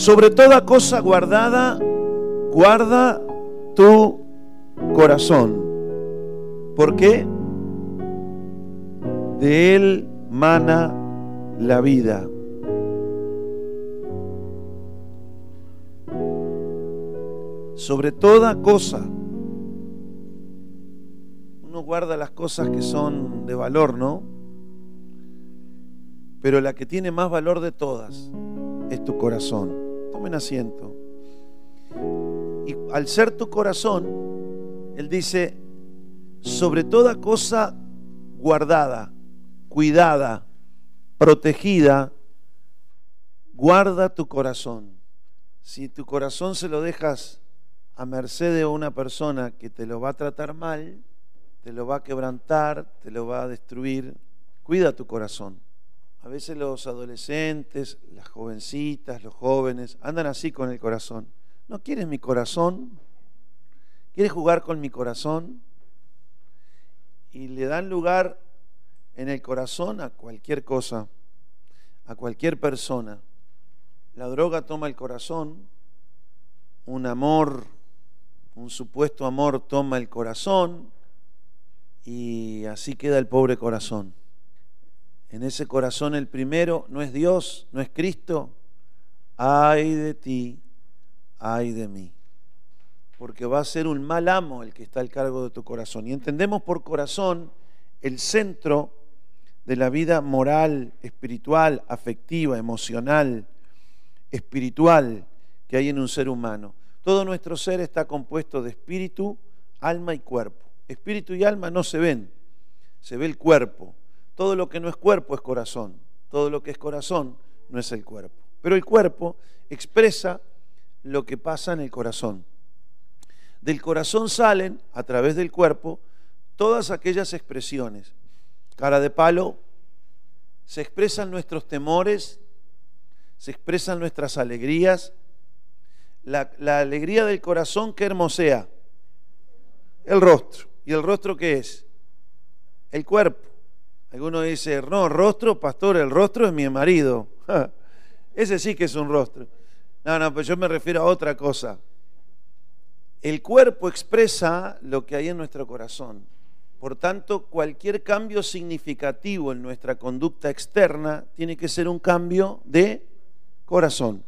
Sobre toda cosa guardada, guarda tu corazón. ¿Por qué? De él mana la vida. Sobre toda cosa. Uno guarda las cosas que son de valor, ¿no? Pero la que tiene más valor de todas es tu corazón. Tomen asiento. Y al ser tu corazón, Él dice, sobre toda cosa guardada, cuidada, protegida, guarda tu corazón. Si tu corazón se lo dejas a merced de una persona que te lo va a tratar mal, te lo va a quebrantar, te lo va a destruir, cuida tu corazón. A veces los adolescentes, las jovencitas, los jóvenes, andan así con el corazón. ¿No quieres mi corazón? ¿Quieres jugar con mi corazón? Y le dan lugar en el corazón a cualquier cosa, a cualquier persona. La droga toma el corazón, un amor, un supuesto amor toma el corazón y así queda el pobre corazón en ese corazón el primero no es Dios, no es Cristo, ay de ti, ay de mí. Porque va a ser un mal amo el que está al cargo de tu corazón. Y entendemos por corazón el centro de la vida moral, espiritual, afectiva, emocional, espiritual que hay en un ser humano. Todo nuestro ser está compuesto de espíritu, alma y cuerpo. Espíritu y alma no se ven, se ve el cuerpo. Todo lo que no es cuerpo es corazón. Todo lo que es corazón no es el cuerpo. Pero el cuerpo expresa lo que pasa en el corazón. Del corazón salen, a través del cuerpo, todas aquellas expresiones. Cara de palo, se expresan nuestros temores, se expresan nuestras alegrías. La, alegría del corazón que hermosea el rostro. ¿Y el rostro qué es? El cuerpo. Alguno dice, no, rostro, pastor, el rostro es mi marido. Ese sí que es un rostro. No, no, pero yo me refiero a otra cosa. El cuerpo expresa lo que hay en nuestro corazón. Por tanto, cualquier cambio significativo en nuestra conducta externa tiene que ser un cambio de corazón.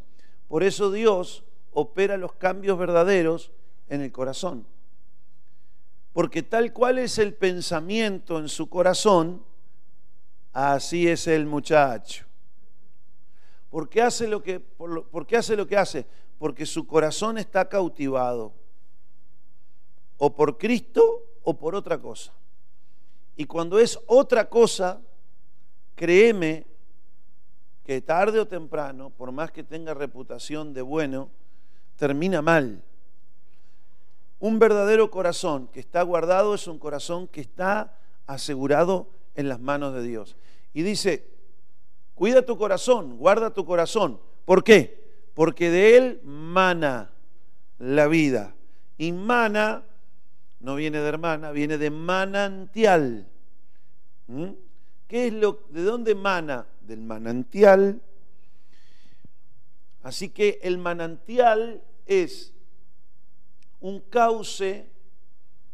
Por eso Dios opera los cambios verdaderos en el corazón. Porque tal cual es el pensamiento en su corazón, Así es el muchacho. ¿Por qué hace lo que, por, qué hace, lo que hace? Porque su corazón está cautivado. O por Cristo o por otra cosa. Y cuando es otra cosa, créeme que tarde o temprano, por más que tenga reputación de bueno, termina mal. Un verdadero corazón que está guardado es un corazón que está asegurado en las manos de Dios. Y dice, cuida tu corazón, guarda tu corazón. ¿Por qué? Porque de él mana la vida. Y mana no viene de hermana, viene de manantial. ¿Mm? ¿Qué es lo de dónde mana? Del manantial. Así que el manantial es un cauce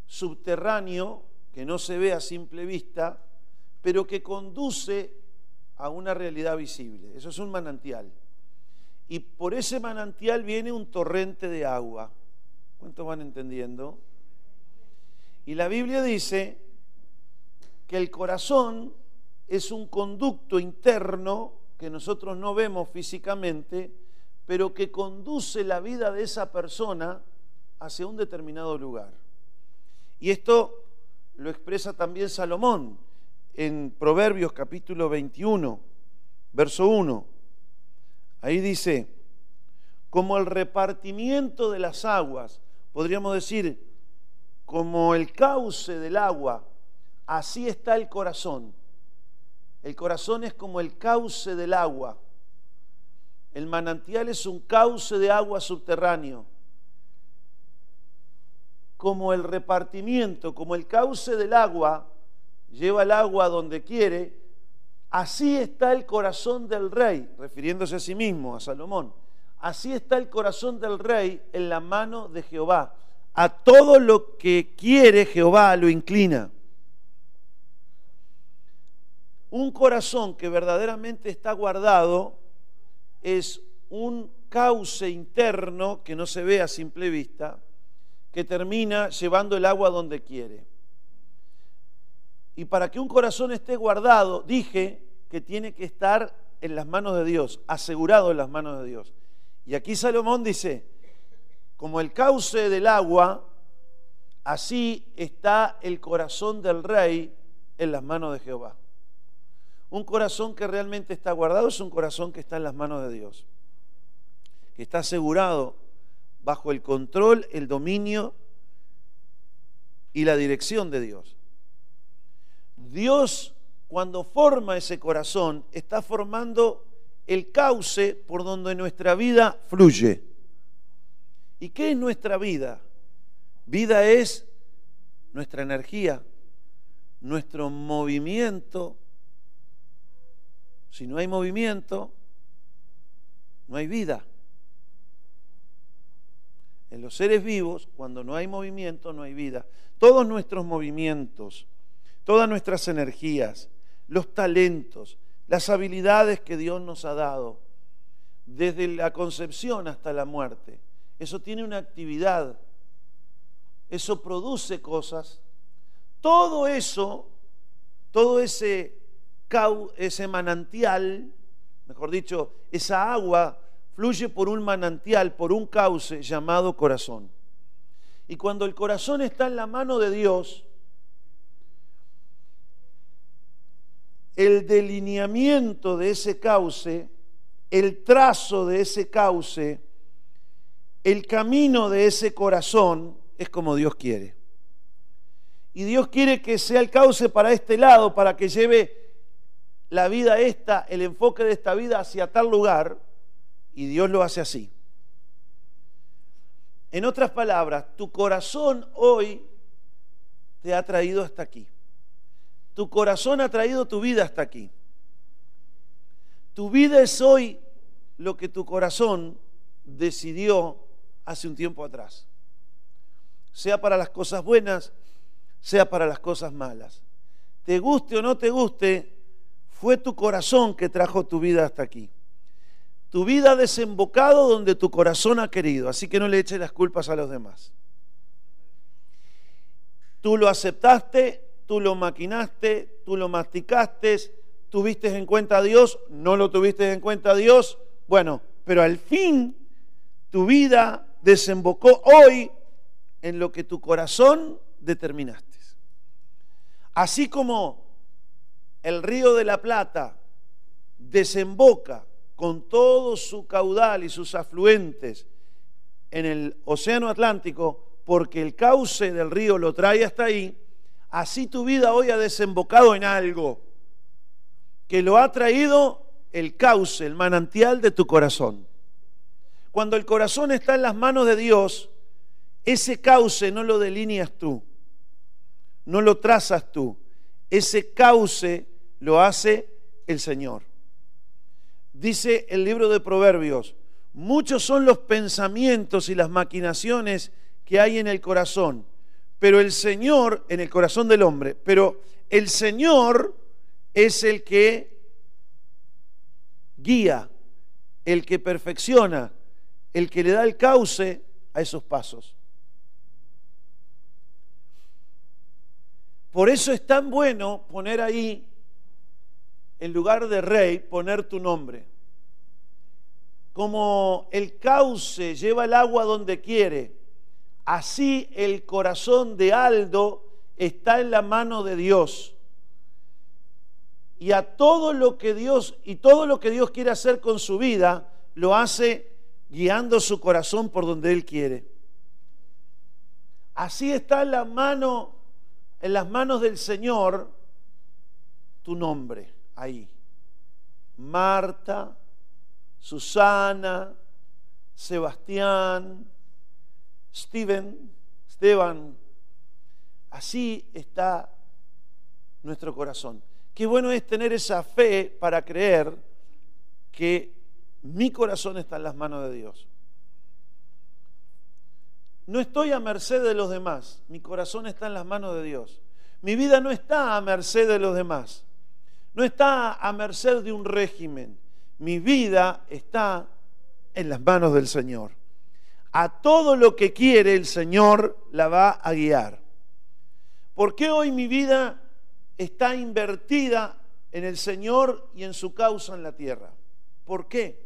subterráneo que no se ve a simple vista, pero que conduce a una realidad visible. Eso es un manantial. Y por ese manantial viene un torrente de agua. ¿Cuántos van entendiendo? Y la Biblia dice que el corazón es un conducto interno que nosotros no vemos físicamente, pero que conduce la vida de esa persona hacia un determinado lugar. Y esto lo expresa también Salomón en Proverbios capítulo 21, verso 1. Ahí dice, como el repartimiento de las aguas, podríamos decir, como el cauce del agua, así está el corazón. El corazón es como el cauce del agua. El manantial es un cauce de agua subterráneo. Como el repartimiento, como el cauce del agua, lleva el agua donde quiere, así está el corazón del rey, refiriéndose a sí mismo, a Salomón. así está el corazón del rey en la mano de Jehová. A todo lo que quiere Jehová lo inclina. Un corazón que verdaderamente está guardado es un cauce interno que no se ve a simple vista, que termina llevando el agua donde quiere. Y para que un corazón esté guardado, dije que tiene que estar en las manos de Dios, asegurado en las manos de Dios. Y aquí Salomón dice, como el cauce del agua, así está el corazón del rey en las manos de Jehová. Un corazón que realmente está guardado es un corazón que está en las manos de Dios, que está asegurado bajo el control, el dominio y la dirección de Dios. Dios cuando forma ese corazón, está formando el cauce por donde nuestra vida fluye. ¿Y qué es nuestra vida? Vida es nuestra energía, nuestro movimiento. Si no hay movimiento, no hay vida. En los seres vivos, cuando no hay movimiento, no hay vida. Todos nuestros movimientos, todas nuestras energías, los talentos, las habilidades que Dios nos ha dado, desde la concepción hasta la muerte. Eso tiene una actividad, eso produce cosas. Todo eso, todo ese, manantial, mejor dicho, esa agua fluye por un manantial, por un cauce llamado corazón. Y cuando el corazón está en la mano de Dios, el delineamiento de ese cauce, el trazo de ese cauce, el camino de ese corazón es como Dios quiere. Y Dios quiere que sea el cauce para este lado, para que lleve la vida esta, el enfoque de esta vida hacia tal lugar, y Dios lo hace así. En otras palabras, tu corazón hoy te ha traído hasta aquí. Tu corazón ha traído tu vida hasta aquí. Tu vida es hoy lo que tu corazón decidió hace un tiempo atrás. Sea para las cosas buenas, sea para las cosas malas. Te guste o no te guste, fue tu corazón que trajo tu vida hasta aquí. Tu vida ha desembocado donde tu corazón ha querido, así que no le eches las culpas a los demás. Tú lo aceptaste tú lo maquinaste, tú lo masticaste, tuviste en cuenta a Dios, no lo tuviste en cuenta a Dios, bueno, pero al fin tu vida desembocó hoy en lo que tu corazón determinaste. Así como el río de la Plata desemboca con todo su caudal y sus afluentes en el Océano Atlántico, porque el cauce del río lo trae hasta ahí, Así tu vida hoy ha desembocado en algo que lo ha traído el cauce, el manantial de tu corazón. Cuando el corazón está en las manos de Dios, ese cauce no lo delineas tú, no lo trazas tú, ese cauce lo hace el Señor. Dice el libro de Proverbios, muchos son los pensamientos y las maquinaciones que hay en el corazón, pero el Señor en el corazón del hombre, pero el Señor es el que guía, el que perfecciona, el que le da el cauce a esos pasos. Por eso es tan bueno poner ahí, en lugar de rey, poner tu nombre. Como el cauce lleva el agua donde quiere, Así el corazón de Aldo está en la mano de Dios. Y a todo lo que Dios y todo lo que Dios quiere hacer con su vida lo hace guiando su corazón por donde él quiere. Así está en la mano en las manos del Señor tu nombre ahí. Marta, Susana, Sebastián, Steven, Esteban, así está nuestro corazón. Qué bueno es tener esa fe para creer que mi corazón está en las manos de Dios. No estoy a merced de los demás, mi corazón está en las manos de Dios. Mi vida no está a merced de los demás, no está a merced de un régimen. Mi vida está en las manos del Señor. A todo lo que quiere el Señor la va a guiar. ¿Por qué hoy mi vida está invertida en el Señor y en su causa en la tierra? ¿Por qué?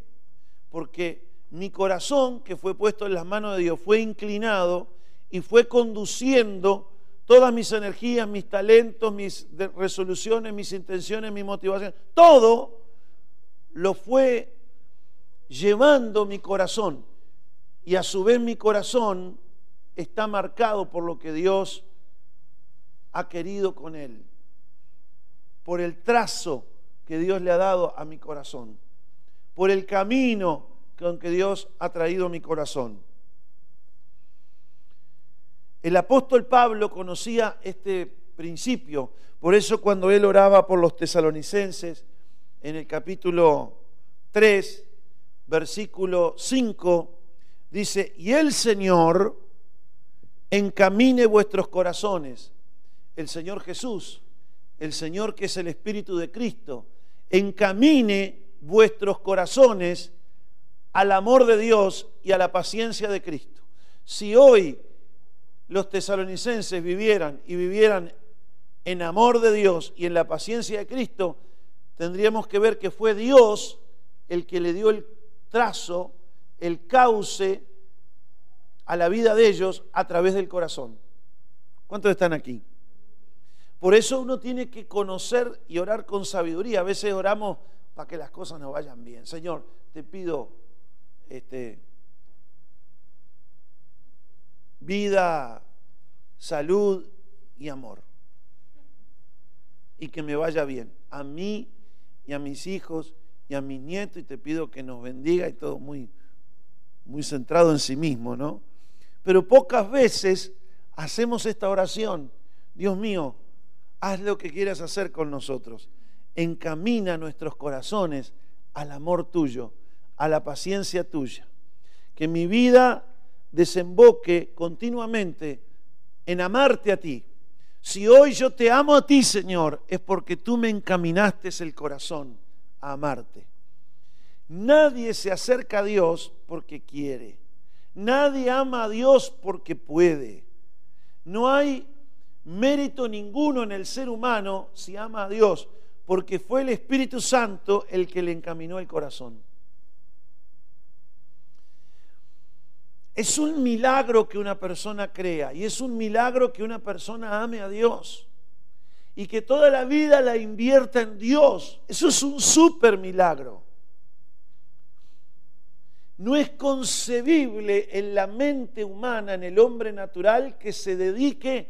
Porque mi corazón, que fue puesto en las manos de Dios, fue inclinado y fue conduciendo todas mis energías, mis talentos, mis resoluciones, mis intenciones, mis motivaciones, todo lo fue llevando mi corazón. Y a su vez mi corazón está marcado por lo que Dios ha querido con él, por el trazo que Dios le ha dado a mi corazón, por el camino con que Dios ha traído mi corazón. El apóstol Pablo conocía este principio, por eso cuando él oraba por los tesalonicenses, en el capítulo 3, versículo 5, dice, y el Señor encamine vuestros corazones, el Señor Jesús, el Señor que es el Espíritu de Cristo, encamine vuestros corazones al amor de Dios y a la paciencia de Cristo. Si hoy los tesalonicenses vivieran y vivieran en amor de Dios y en la paciencia de Cristo, tendríamos que ver que fue Dios el que le dio el trazo, el cauce a la vida de ellos a través del corazón. ¿Cuántos están aquí? Por eso uno tiene que conocer y orar con sabiduría. A veces oramos para que las cosas nos vayan bien. Señor, te pido este, vida, salud y amor. Y que me vaya bien. A mí y a mis hijos y a mis nietos y te pido que nos bendiga y todo muy, muy centrado en sí mismo, ¿no? Pero pocas veces hacemos esta oración. Dios mío, haz lo que quieras hacer con nosotros. Encamina nuestros corazones al amor tuyo, a la paciencia tuya. Que mi vida desemboque continuamente en amarte a ti. Si hoy yo te amo a ti, Señor, es porque tú me encaminaste el corazón a amarte. Nadie se acerca a Dios porque quiere. Nadie ama a Dios porque puede. No hay mérito ninguno en el ser humano si ama a Dios, porque fue el Espíritu Santo el que le encaminó el corazón. Es un milagro que una persona crea y es un milagro que una persona ame a Dios y que toda la vida la invierta en Dios. Eso es un súper milagro. No es concebible en la mente humana, en el hombre natural, que se dedique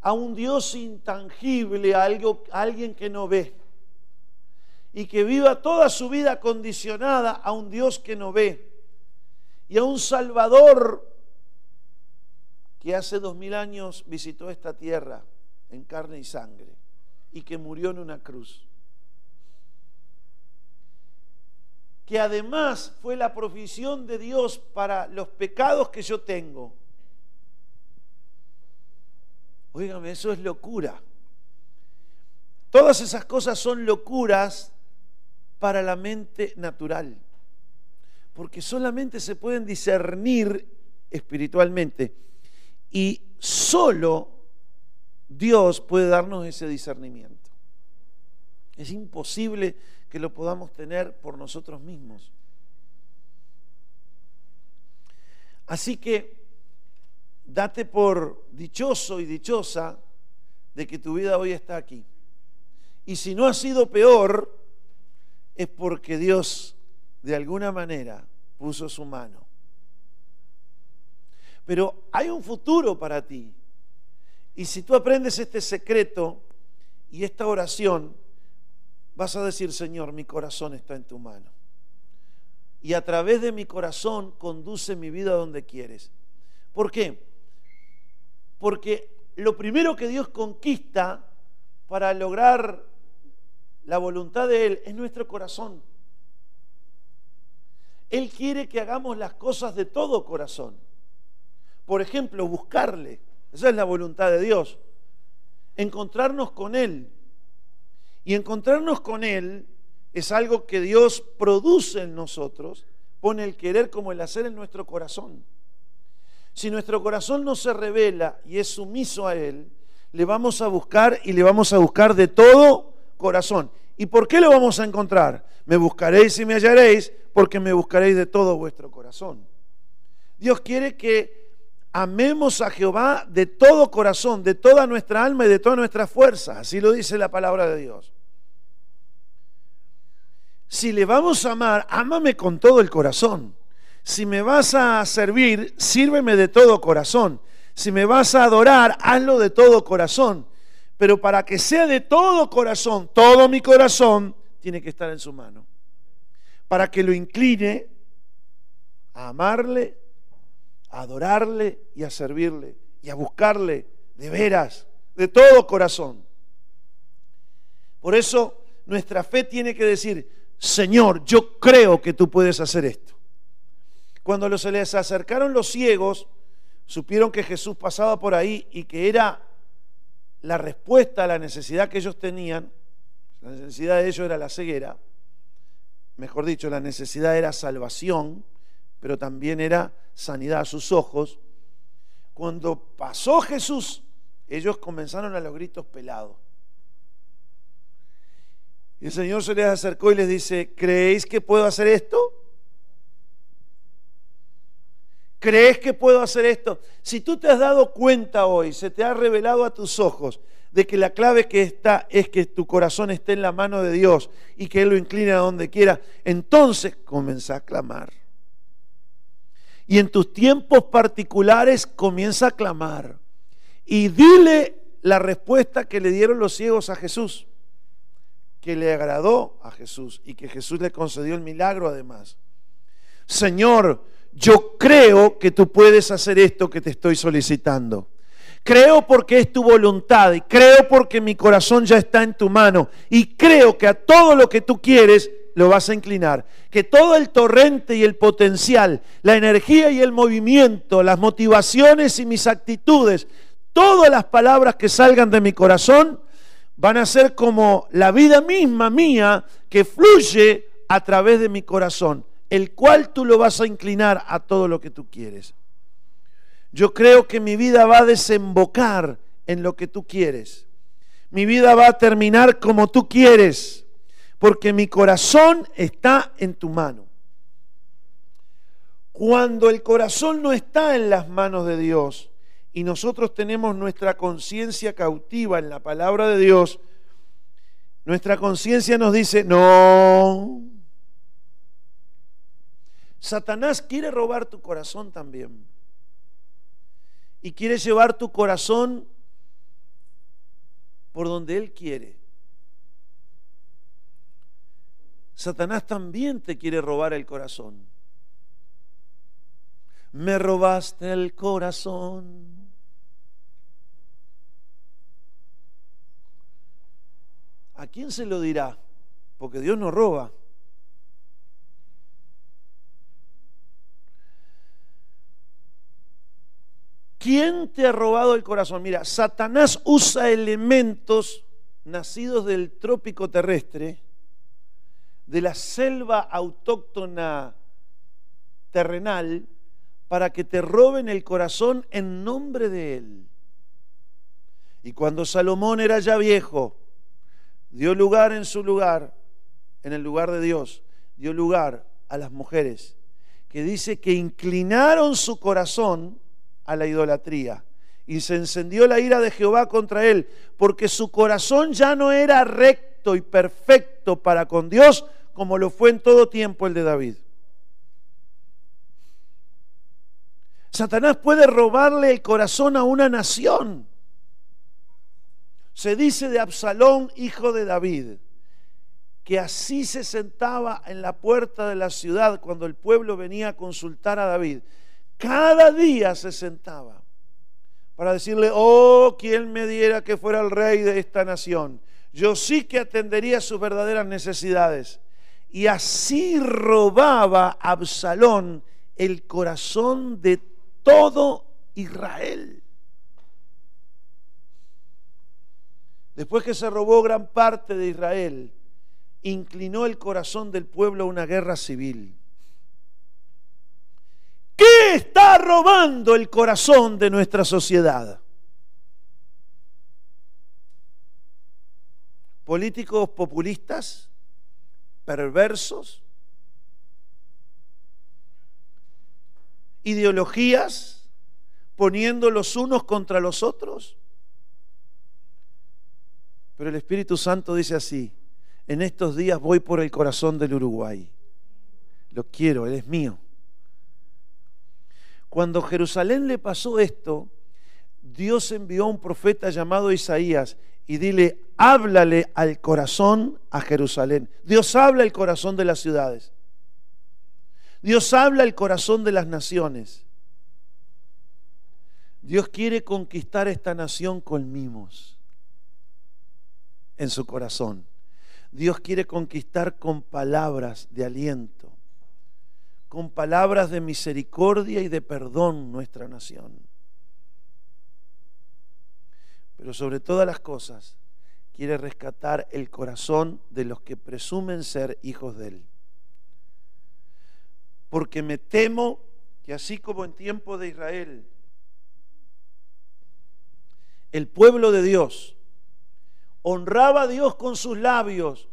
a un Dios intangible, a, algo, a alguien que no ve, y que viva toda su vida condicionada a un Dios que no ve y a un Salvador que hace dos mil años visitó esta tierra en carne y sangre y que murió en una cruz. Que además fue la provisión de Dios para los pecados que yo tengo. Óigame, eso es locura. Todas esas cosas son locuras para la mente natural porque solamente se pueden discernir espiritualmente y solo Dios puede darnos ese discernimiento. Es imposible que lo podamos tener por nosotros mismos. Así que date por dichoso y dichosa de que tu vida hoy está aquí. Y si no ha sido peor, es porque Dios de alguna manera puso su mano. Pero hay un futuro para ti. Y si tú aprendes este secreto y esta oración, vas a decir, Señor, mi corazón está en tu mano. Y a través de mi corazón conduce mi vida donde quieres. ¿Por qué? Porque lo primero que Dios conquista para lograr la voluntad de Él es nuestro corazón. Él quiere que hagamos las cosas de todo corazón. Por ejemplo, buscarle. Esa es la voluntad de Dios. Encontrarnos con Él. Y encontrarnos con Él es algo que Dios produce en nosotros, pone el querer como el hacer en nuestro corazón. Si nuestro corazón no se revela y es sumiso a Él, le vamos a buscar y le vamos a buscar de todo corazón. ¿Y por qué lo vamos a encontrar? Me buscaréis y me hallaréis porque me buscaréis de todo vuestro corazón. Dios quiere que amemos a Jehová de todo corazón, de toda nuestra alma y de toda nuestra fuerza. Así lo dice la palabra de Dios. Si le vamos a amar, ámame con todo el corazón. Si me vas a servir, sírveme de todo corazón. Si me vas a adorar, hazlo de todo corazón. Pero para que sea de todo corazón, todo mi corazón, tiene que estar en su mano. Para que lo incline a amarle, a adorarle y a servirle y a buscarle de veras, de todo corazón. Por eso nuestra fe tiene que decir, Señor, yo creo que tú puedes hacer esto. Cuando se les acercaron los ciegos, supieron que Jesús pasaba por ahí y que era la respuesta a la necesidad que ellos tenían, la necesidad de ellos era la ceguera, mejor dicho, la necesidad era salvación, pero también era sanidad a sus ojos. Cuando pasó Jesús, ellos comenzaron a los gritos pelados. Y el Señor se les acercó y les dice, ¿creéis que puedo hacer esto? ¿Crees que puedo hacer esto? Si tú te has dado cuenta hoy, se te ha revelado a tus ojos de que la clave que está es que tu corazón esté en la mano de Dios y que Él lo incline a donde quiera, entonces comienza a clamar. Y en tus tiempos particulares comienza a clamar. Y dile la respuesta que le dieron los ciegos a Jesús, que le agradó a Jesús y que Jesús le concedió el milagro además. Señor, yo creo que tú puedes hacer esto que te estoy solicitando. Creo porque es tu voluntad y creo porque mi corazón ya está en tu mano y creo que a todo lo que tú quieres lo vas a inclinar. Que todo el torrente y el potencial, la energía y el movimiento, las motivaciones y mis actitudes, todas las palabras que salgan de mi corazón van a ser como la vida misma mía que fluye a través de mi corazón el cual tú lo vas a inclinar a todo lo que tú quieres. Yo creo que mi vida va a desembocar en lo que tú quieres. Mi vida va a terminar como tú quieres, porque mi corazón está en tu mano. Cuando el corazón no está en las manos de Dios y nosotros tenemos nuestra conciencia cautiva en la palabra de Dios, nuestra conciencia nos dice, no, Satanás quiere robar tu corazón también. Y quiere llevar tu corazón por donde Él quiere. Satanás también te quiere robar el corazón. Me robaste el corazón. ¿A quién se lo dirá? Porque Dios no roba. ¿Quién te ha robado el corazón? Mira, Satanás usa elementos nacidos del trópico terrestre, de la selva autóctona terrenal, para que te roben el corazón en nombre de Él. Y cuando Salomón era ya viejo, dio lugar en su lugar, en el lugar de Dios, dio lugar a las mujeres, que dice que inclinaron su corazón a la idolatría. Y se encendió la ira de Jehová contra él, porque su corazón ya no era recto y para con Dios, como lo fue en todo tiempo el de David. Satanás puede robarle el corazón a una nación. Se dice de Absalón, hijo de David, que así se sentaba en la puerta de la ciudad cuando el pueblo venía a consultar a David cada día se sentaba para decirle, oh, quien me diera que fuera el rey de esta nación. Yo sí que atendería sus verdaderas necesidades. Y así robaba Absalón el corazón de todo Israel. Después que se robó gran parte de Israel, inclinó el corazón del pueblo a una guerra civil. ¿Qué está robando el corazón de nuestra sociedad? Políticos populistas, perversos, ideologías poniendo los unos contra los otros. Pero el Espíritu Santo dice así, en estos días voy por el corazón del Uruguay. Lo quiero, Él es mío. Cuando Jerusalén le pasó esto, Dios envió a un profeta llamado Isaías y dile, háblale al corazón a Jerusalén. Dios habla al corazón de las ciudades. Dios habla al corazón de las naciones. Dios quiere conquistar esta nación con mimos en su corazón. Dios quiere conquistar con palabras de aliento, con palabras de misericordia y de perdón nuestra nación. Pero sobre todas las cosas, quiere rescatar el corazón de los que presumen ser hijos de Él. Porque me temo que así como en tiempo de Israel, el pueblo de Dios honraba a Dios con sus labios,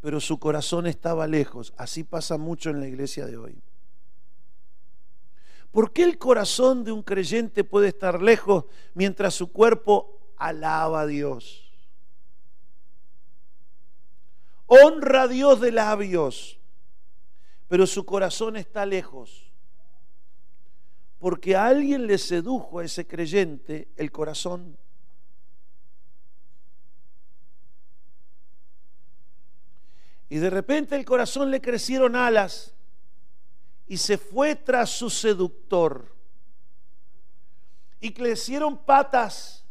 pero su corazón estaba lejos. Así pasa mucho en la iglesia de hoy. ¿Por qué el corazón de un creyente puede estar lejos mientras su cuerpo alaba a Dios? Honra a Dios de labios, pero su corazón está lejos. Porque a alguien le sedujo a ese creyente el corazón. Y de repente el corazón le crecieron alas y se fue tras su seductor. Y crecieron patas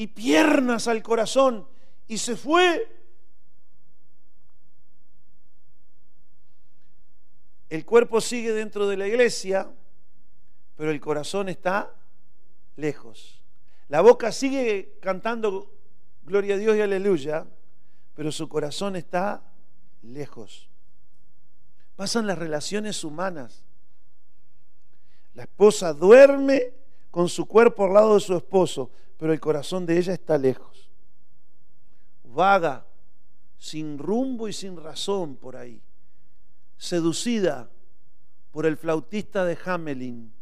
y piernas al corazón y se fue. El cuerpo sigue dentro de la iglesia, pero el corazón está lejos. La boca sigue cantando gloria a Dios y aleluya, pero su corazón está lejos. Pasan las relaciones humanas. La esposa duerme con su cuerpo al lado de su esposo, pero el corazón de ella está lejos. Vaga, sin rumbo y sin razón por ahí. Seducida por el flautista de Hamelin.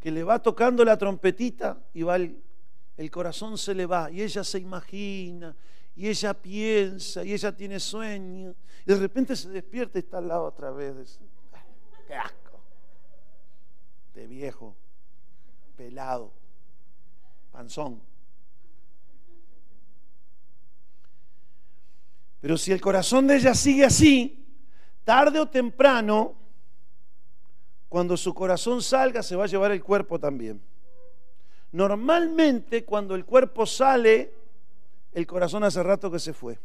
Que le va tocando la trompetita y va el el corazón se le va y ella se imagina y ella piensa y ella tiene sueños y de repente se despierta y está al lado otra vez. De viejo, pelado, panzón. Pero si el corazón de ella sigue así, tarde o temprano, cuando su corazón salga, se va a llevar el cuerpo también. Normalmente cuando el cuerpo sale, el corazón hace rato que se fue.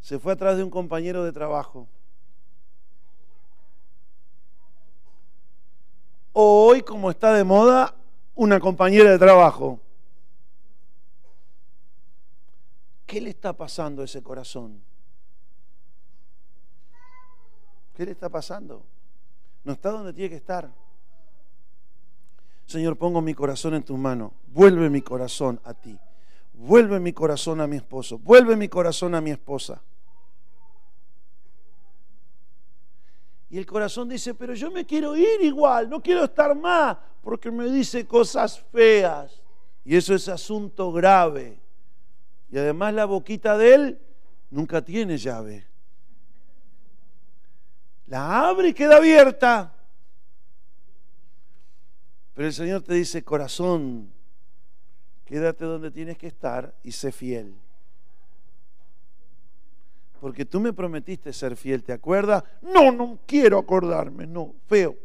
Se fue atrás de un compañero de trabajo. O hoy, como está de moda, una compañera de trabajo. ¿Qué le está pasando a ese corazón? ¿Qué le está pasando? No está donde tiene que estar. Señor, pongo mi corazón en tus manos. Vuelve mi corazón a ti. Vuelve mi corazón a mi esposo. Vuelve mi corazón a mi esposa. Y el corazón dice, pero yo me quiero ir igual, no quiero estar más, porque me dice cosas feas. Y eso es asunto grave. Y además la boquita de él nunca tiene llave la abre y queda abierta. Pero el Señor te dice, corazón, quédate donde tienes que estar y sé fiel. Porque tú me prometiste ser fiel, ¿te acuerdas? No, no quiero acordarme, no, feo.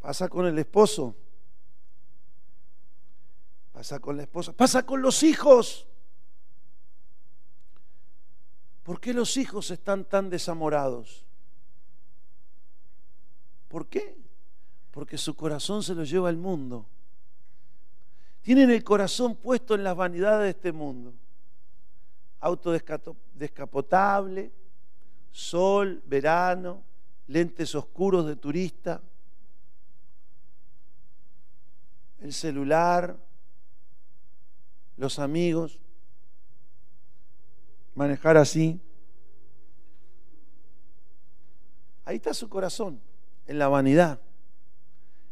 Pasa con el esposo. pasa con la esposa, pasa con los hijos. ¿Por qué los hijos están tan desamorados? ¿Por qué? Porque su corazón se lo lleva al mundo. Tienen el corazón puesto en las vanidades de este mundo. Auto descapotable, sol, verano, lentes oscuros de turista, el celular, los amigos, manejar así. Ahí está su corazón, en la vanidad.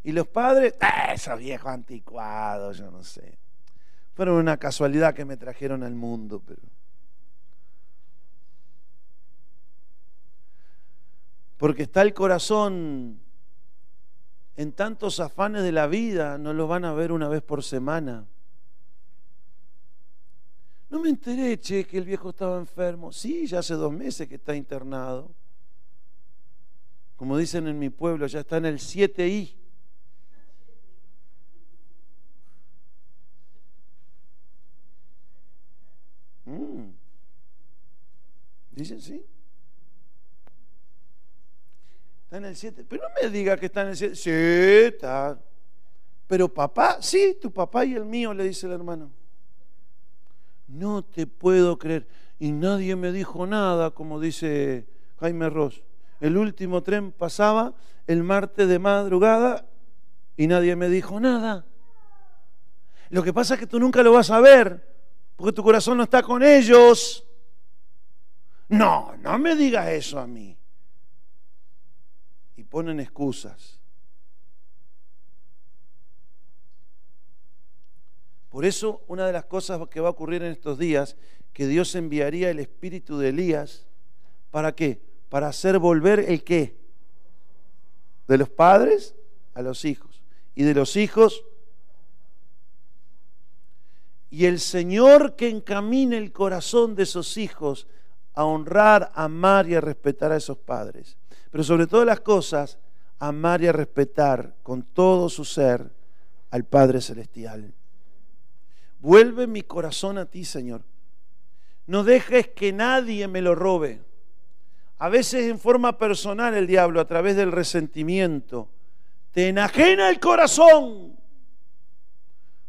Y los padres, ¡ah, esos viejos anticuados, yo no sé. Fueron una casualidad que me trajeron al mundo, pero. Porque está el corazón en tantos afanes de la vida, no lo van a ver una vez por semana. No me enteré, che, que el viejo estaba enfermo. Sí, ya hace dos meses que está internado. Como dicen en mi pueblo, ya está en el 7I. Mm. Dicen sí. Está en el 7. Pero no me diga que está en el 7. Sí, está. Pero papá, sí, tu papá y el mío, le dice el hermano. No te puedo creer. Y nadie me dijo nada, como dice Jaime Ross. El último tren pasaba el martes de madrugada y nadie me dijo nada. Lo que pasa es que tú nunca lo vas a ver, porque tu corazón no está con ellos. No, no me digas eso a mí. Ponen excusas. Por eso una de las cosas que va a ocurrir en estos días, que Dios enviaría el espíritu de Elías, ¿para qué? Para hacer volver el qué? De los padres a los hijos. Y de los hijos. Y el Señor que encamine el corazón de esos hijos a honrar, amar y a respetar a esos padres. Pero sobre todas las cosas, amar y a respetar con todo su ser al Padre Celestial. Vuelve mi corazón a ti, Señor. No dejes que nadie me lo robe. A veces en forma personal el diablo, a través del resentimiento, te enajena el corazón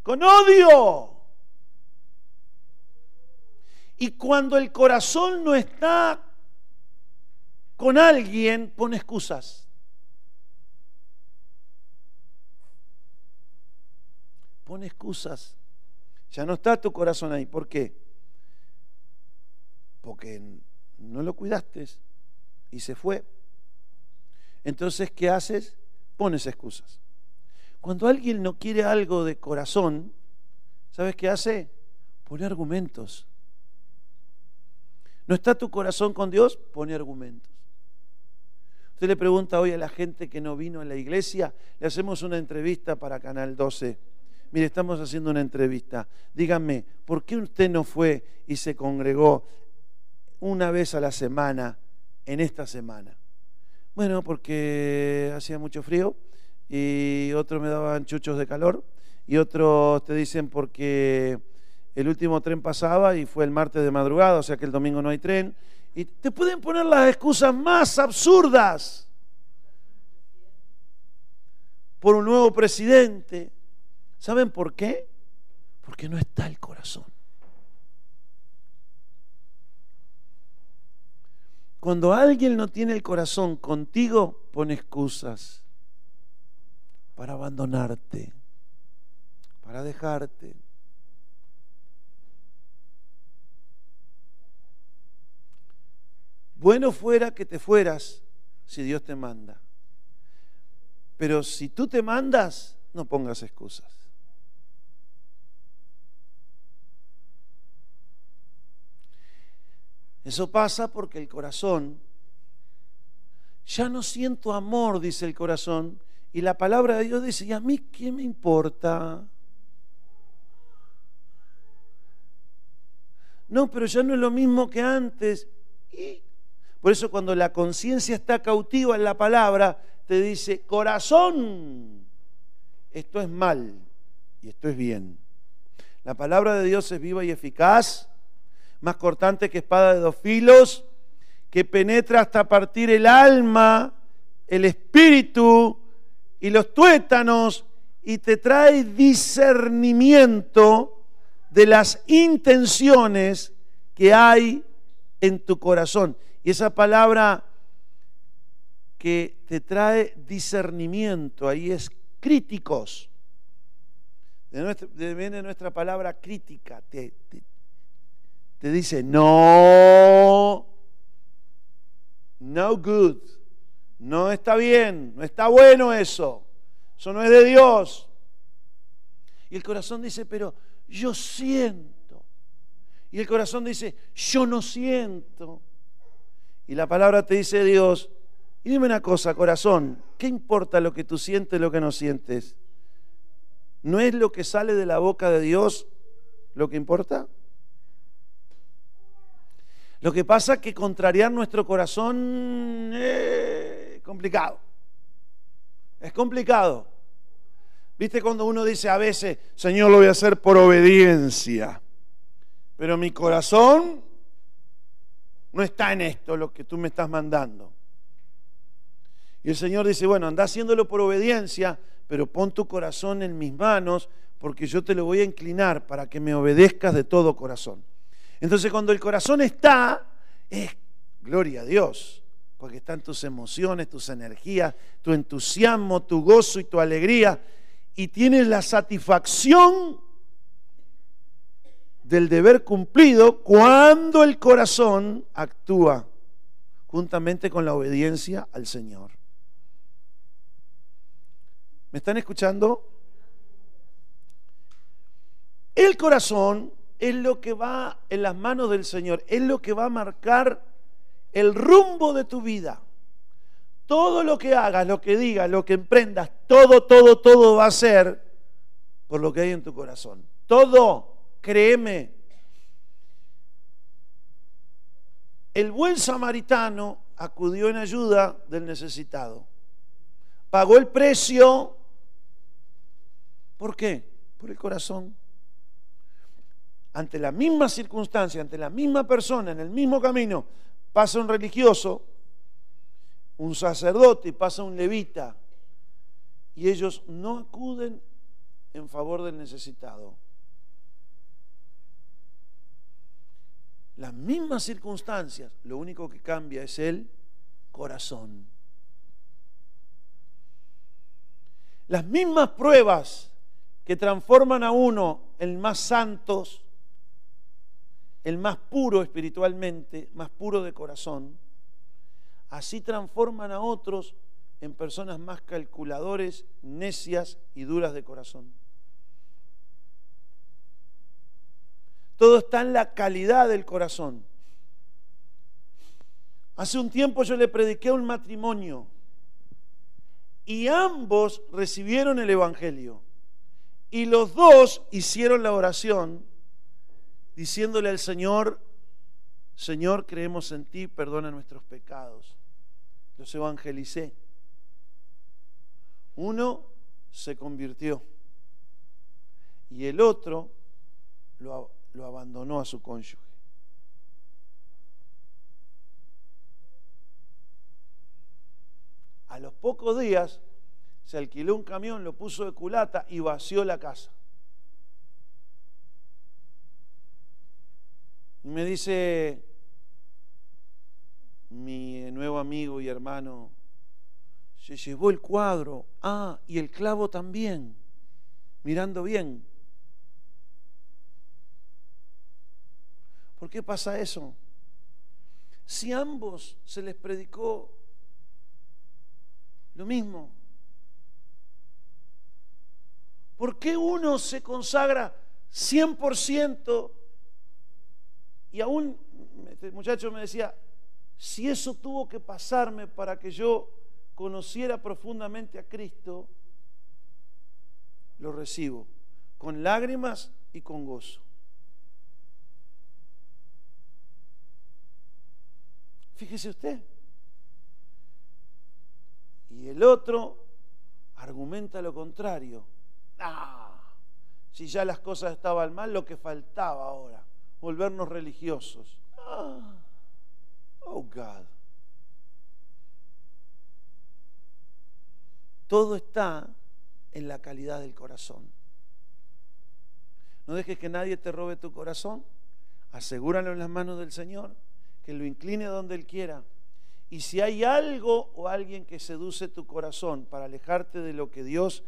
con odio. Y cuando el corazón no está con alguien, pone excusas. Pone excusas. Ya no está tu corazón ahí. ¿Por qué? Porque no lo cuidaste y se fue. Entonces, ¿qué haces? Pones excusas. Cuando alguien no quiere algo de corazón, ¿sabes qué hace? Pone argumentos. ¿No está tu corazón con Dios? Pone argumentos. Usted le pregunta hoy a la gente que no vino a la iglesia, le hacemos una entrevista para Canal 12 mire, estamos haciendo una entrevista, díganme, ¿por qué usted no fue y se congregó una vez a la semana en esta semana? Bueno, porque hacía mucho frío y otros me daban chuchos de calor y otros te dicen porque el último tren pasaba y fue el martes de madrugada, o sea que el domingo no hay tren. Y te pueden poner las excusas más absurdas por un nuevo presidente, ¿Saben por qué? Porque no está el corazón. Cuando alguien no tiene el corazón contigo, pone excusas para abandonarte, para dejarte. Bueno fuera que te fueras si Dios te manda. Pero si tú te mandas, no pongas excusas. Eso pasa porque el corazón, ya no siento amor, dice el corazón, y la palabra de Dios dice, ¿y a mí qué me importa? No, pero ya no es lo mismo que antes. Y por eso cuando la conciencia está cautiva en la palabra, te dice, corazón, esto es mal y esto es bien. La palabra de Dios es viva y eficaz, más cortante que espada de dos filos, que penetra hasta partir el alma, el espíritu y los tuétanos y te trae discernimiento de las intenciones que hay en tu corazón. Y esa palabra que te trae discernimiento, ahí es críticos. De nuestra, viene nuestra palabra crítica, te, te dice, no, no good, no está bien, no está bueno eso, eso no es de Dios. Y el corazón dice, pero yo siento. Y el corazón dice, yo no siento. Y la palabra te dice Dios, y dime una cosa, corazón, ¿qué importa lo que tú sientes, lo que no sientes? ¿No es lo que sale de la boca de Dios lo que importa? Lo que pasa es que contrariar nuestro corazón es complicado. Es complicado. ¿Viste cuando uno dice a veces, Señor, lo voy a hacer por obediencia? Pero mi corazón no está en esto, lo que tú me estás mandando. Y el Señor dice, bueno, anda haciéndolo por obediencia, pero pon tu corazón en mis manos, porque yo te lo voy a inclinar para que me obedezcas de todo corazón. Entonces cuando el corazón está, es gloria a Dios, porque están tus emociones, tus energías, tu entusiasmo, tu gozo y tu alegría, y tienes la satisfacción del deber cumplido cuando el corazón actúa juntamente con la obediencia al Señor. ¿Me están escuchando? El corazón es lo que va en las manos del Señor, es lo que va a marcar el rumbo de tu vida. Todo lo que hagas, lo que digas, lo que emprendas, todo, todo, todo va a ser por lo que hay en tu corazón. Todo créeme, el buen samaritano acudió en ayuda del necesitado. Pagó el precio. ¿Por qué? Por el corazón. Ante la misma circunstancia, ante la misma persona, en el mismo camino, pasa un religioso, un sacerdote, pasa un levita, y ellos no acuden en favor del necesitado. Las mismas circunstancias, lo único que cambia es el corazón. Las mismas pruebas que transforman a uno en más santos, el más puro espiritualmente, más puro de corazón, así transforman a otros en personas más calculadores, necias y duras de corazón. Todo está en la calidad del corazón. Hace un tiempo yo le prediqué un matrimonio y ambos recibieron el Evangelio. Y los dos hicieron la oración diciéndole al Señor, Señor, creemos en ti, perdona nuestros pecados. Los evangelicé. Uno se convirtió y el otro lo lo abandonó a su cónyuge. A los pocos días se alquiló un camión, lo puso de culata y vació la casa. Y me dice mi nuevo amigo y hermano, se llevó el cuadro, ah, y el clavo también, mirando bien. ¿Por qué pasa eso? Si ambos se les predicó lo mismo, ¿por qué uno se consagra 100% y aún, este muchacho me decía, si eso tuvo que pasarme para que yo conociera profundamente a Cristo, lo recibo con lágrimas y con gozo. Fíjese usted. Y el otro argumenta lo contrario. Ah, Si ya las cosas estaban mal, lo que faltaba ahora, volvernos religiosos. Oh God. Todo está en la calidad del corazón. No dejes que nadie te robe tu corazón. Asegúralo en las manos del Señor, que lo incline donde Él quiera. Y si hay algo o alguien que seduce tu corazón para alejarte de lo que Dios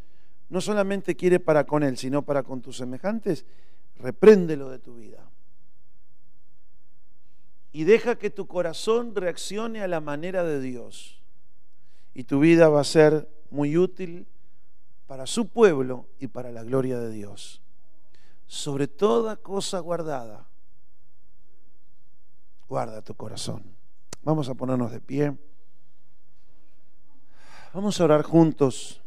no solamente quiere para con Él, sino para con tus semejantes, repréndelo de tu vida. Y deja que tu corazón reaccione a la manera de Dios. Y tu vida va a ser muy útil para su pueblo y para la gloria de Dios. Sobre toda cosa guardada, guarda tu corazón. Vamos a ponernos de pie. Vamos a orar juntos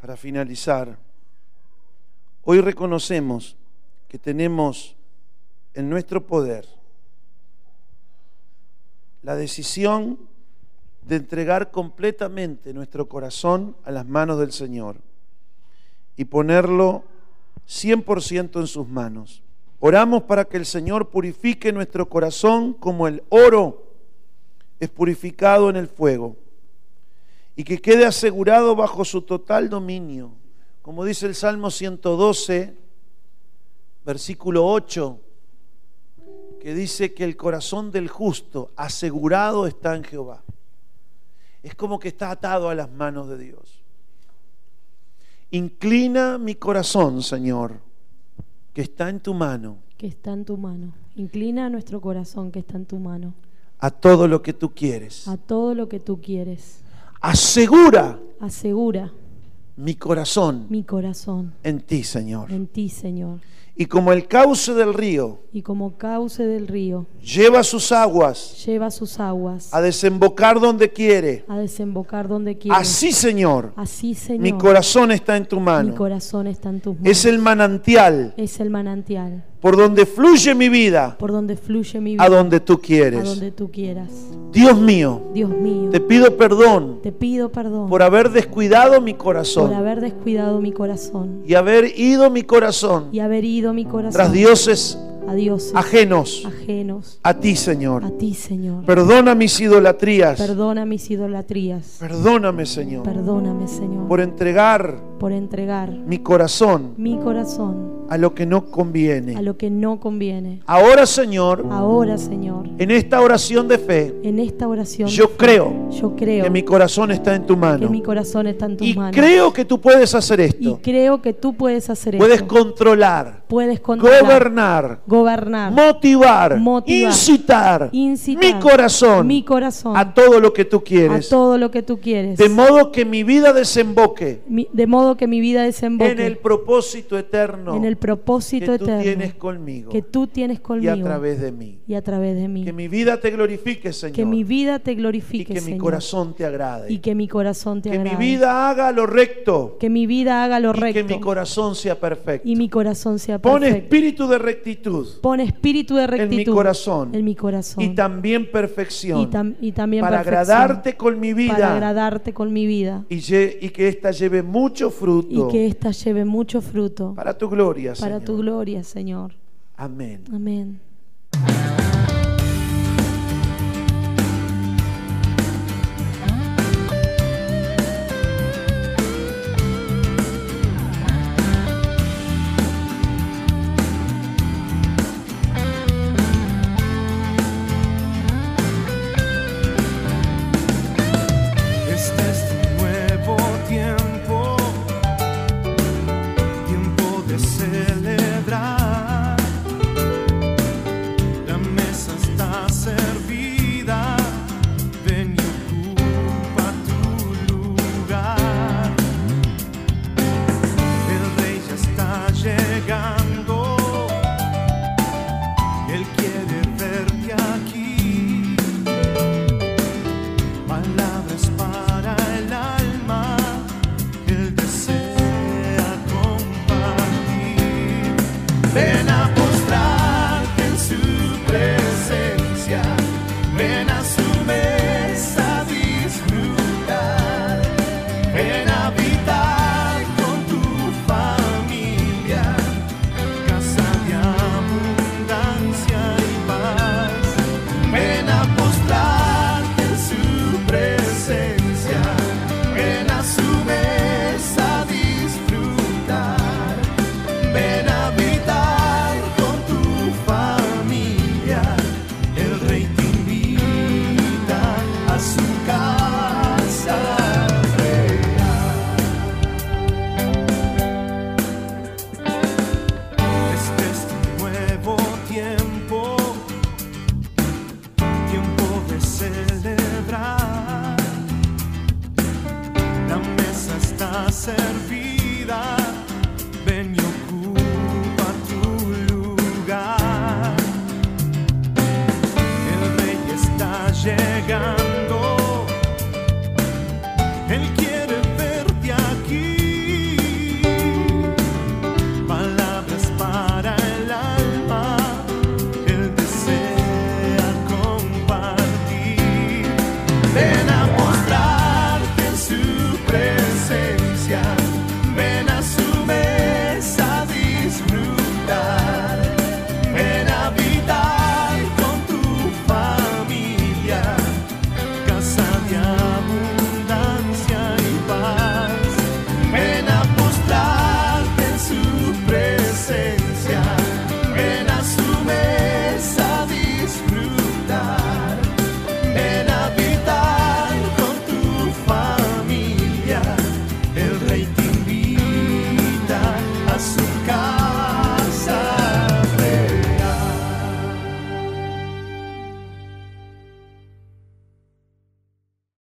para finalizar. Hoy reconocemos que tenemos en nuestro poder la decisión de entregar completamente nuestro corazón a las manos del Señor y ponerlo 100% en sus manos. Oramos para que el Señor purifique nuestro corazón como el oro es purificado en el fuego y que quede asegurado bajo su total dominio. Como dice el Salmo 112, versículo 8, que dice que el corazón del justo asegurado está en Jehová. Es como que está atado a las manos de Dios. Inclina mi corazón, Señor, que está en tu mano. Que está en tu mano. Inclina nuestro corazón que está en tu mano. A todo lo que tú quieres. A todo lo que tú quieres. Asegura. Asegura. Mi corazón. Mi corazón. En ti, Señor. En ti, Señor y como el cauce del río y como cauce del río lleva sus aguas lleva sus aguas a desembocar donde quiere. a desembocar donde quiere. Así Señor así Señor mi corazón está en tu mano. mi corazón está en tus manos es el manantial es el manantial por donde fluye mi vida, por donde fluye mi vida, a donde tú quieres, a donde tú quieras. Dios mío, Dios mío, te pido perdón, te pido perdón por haber descuidado mi corazón, por haber descuidado mi corazón y haber ido mi corazón, y haber ido mi corazón tras dioses a dioses ajenos, ajenos a ti, Señor. A ti, Señor. Perdona mis idolatrías. Perdona mis idolatrías. Perdóname, Señor. Perdóname, Señor. Por entregar por entregar mi corazón mi corazón a lo que no conviene. A lo que no conviene. Ahora, Señor, ahora, Señor, en esta oración de fe, en esta oración yo creo, yo creo que mi corazón está en tu mano. Que mi corazón está en tus y manos. creo que tú puedes hacer esto. Y creo que tú puedes hacer puedes esto. Controlar, puedes controlar, gobernar, gobernar, motivar, motivar incitar, incitar mi corazón, mi corazón a todo lo que tú quieres. A todo lo que tú quieres. De modo que mi vida desemboque. Mi, de modo que mi vida desemboque en el propósito eterno. En el propósito que eterno. Tú tienes conmigo. Que tú tienes conmigo. Y a través de mí. Y a través de mí. Que mi vida te glorifique, Señor. Que mi vida te glorifique, Y que Señor. mi corazón te agrade. Y que mi corazón te que agrade. mi vida haga lo recto. Que mi vida haga lo y recto. que mi corazón sea perfecto. Y mi corazón sea Pon perfecto. espíritu de rectitud. Pon espíritu de rectitud. En mi corazón. En mi corazón. Y también perfección. Y, tam y también para perfección. agradarte con mi vida. Para agradarte con mi vida. Y, y que ésta lleve mucho fruto. Y que ésta lleve mucho fruto. Para tu gloria, Para Señor. tu gloria, Señor. Amén. Amén.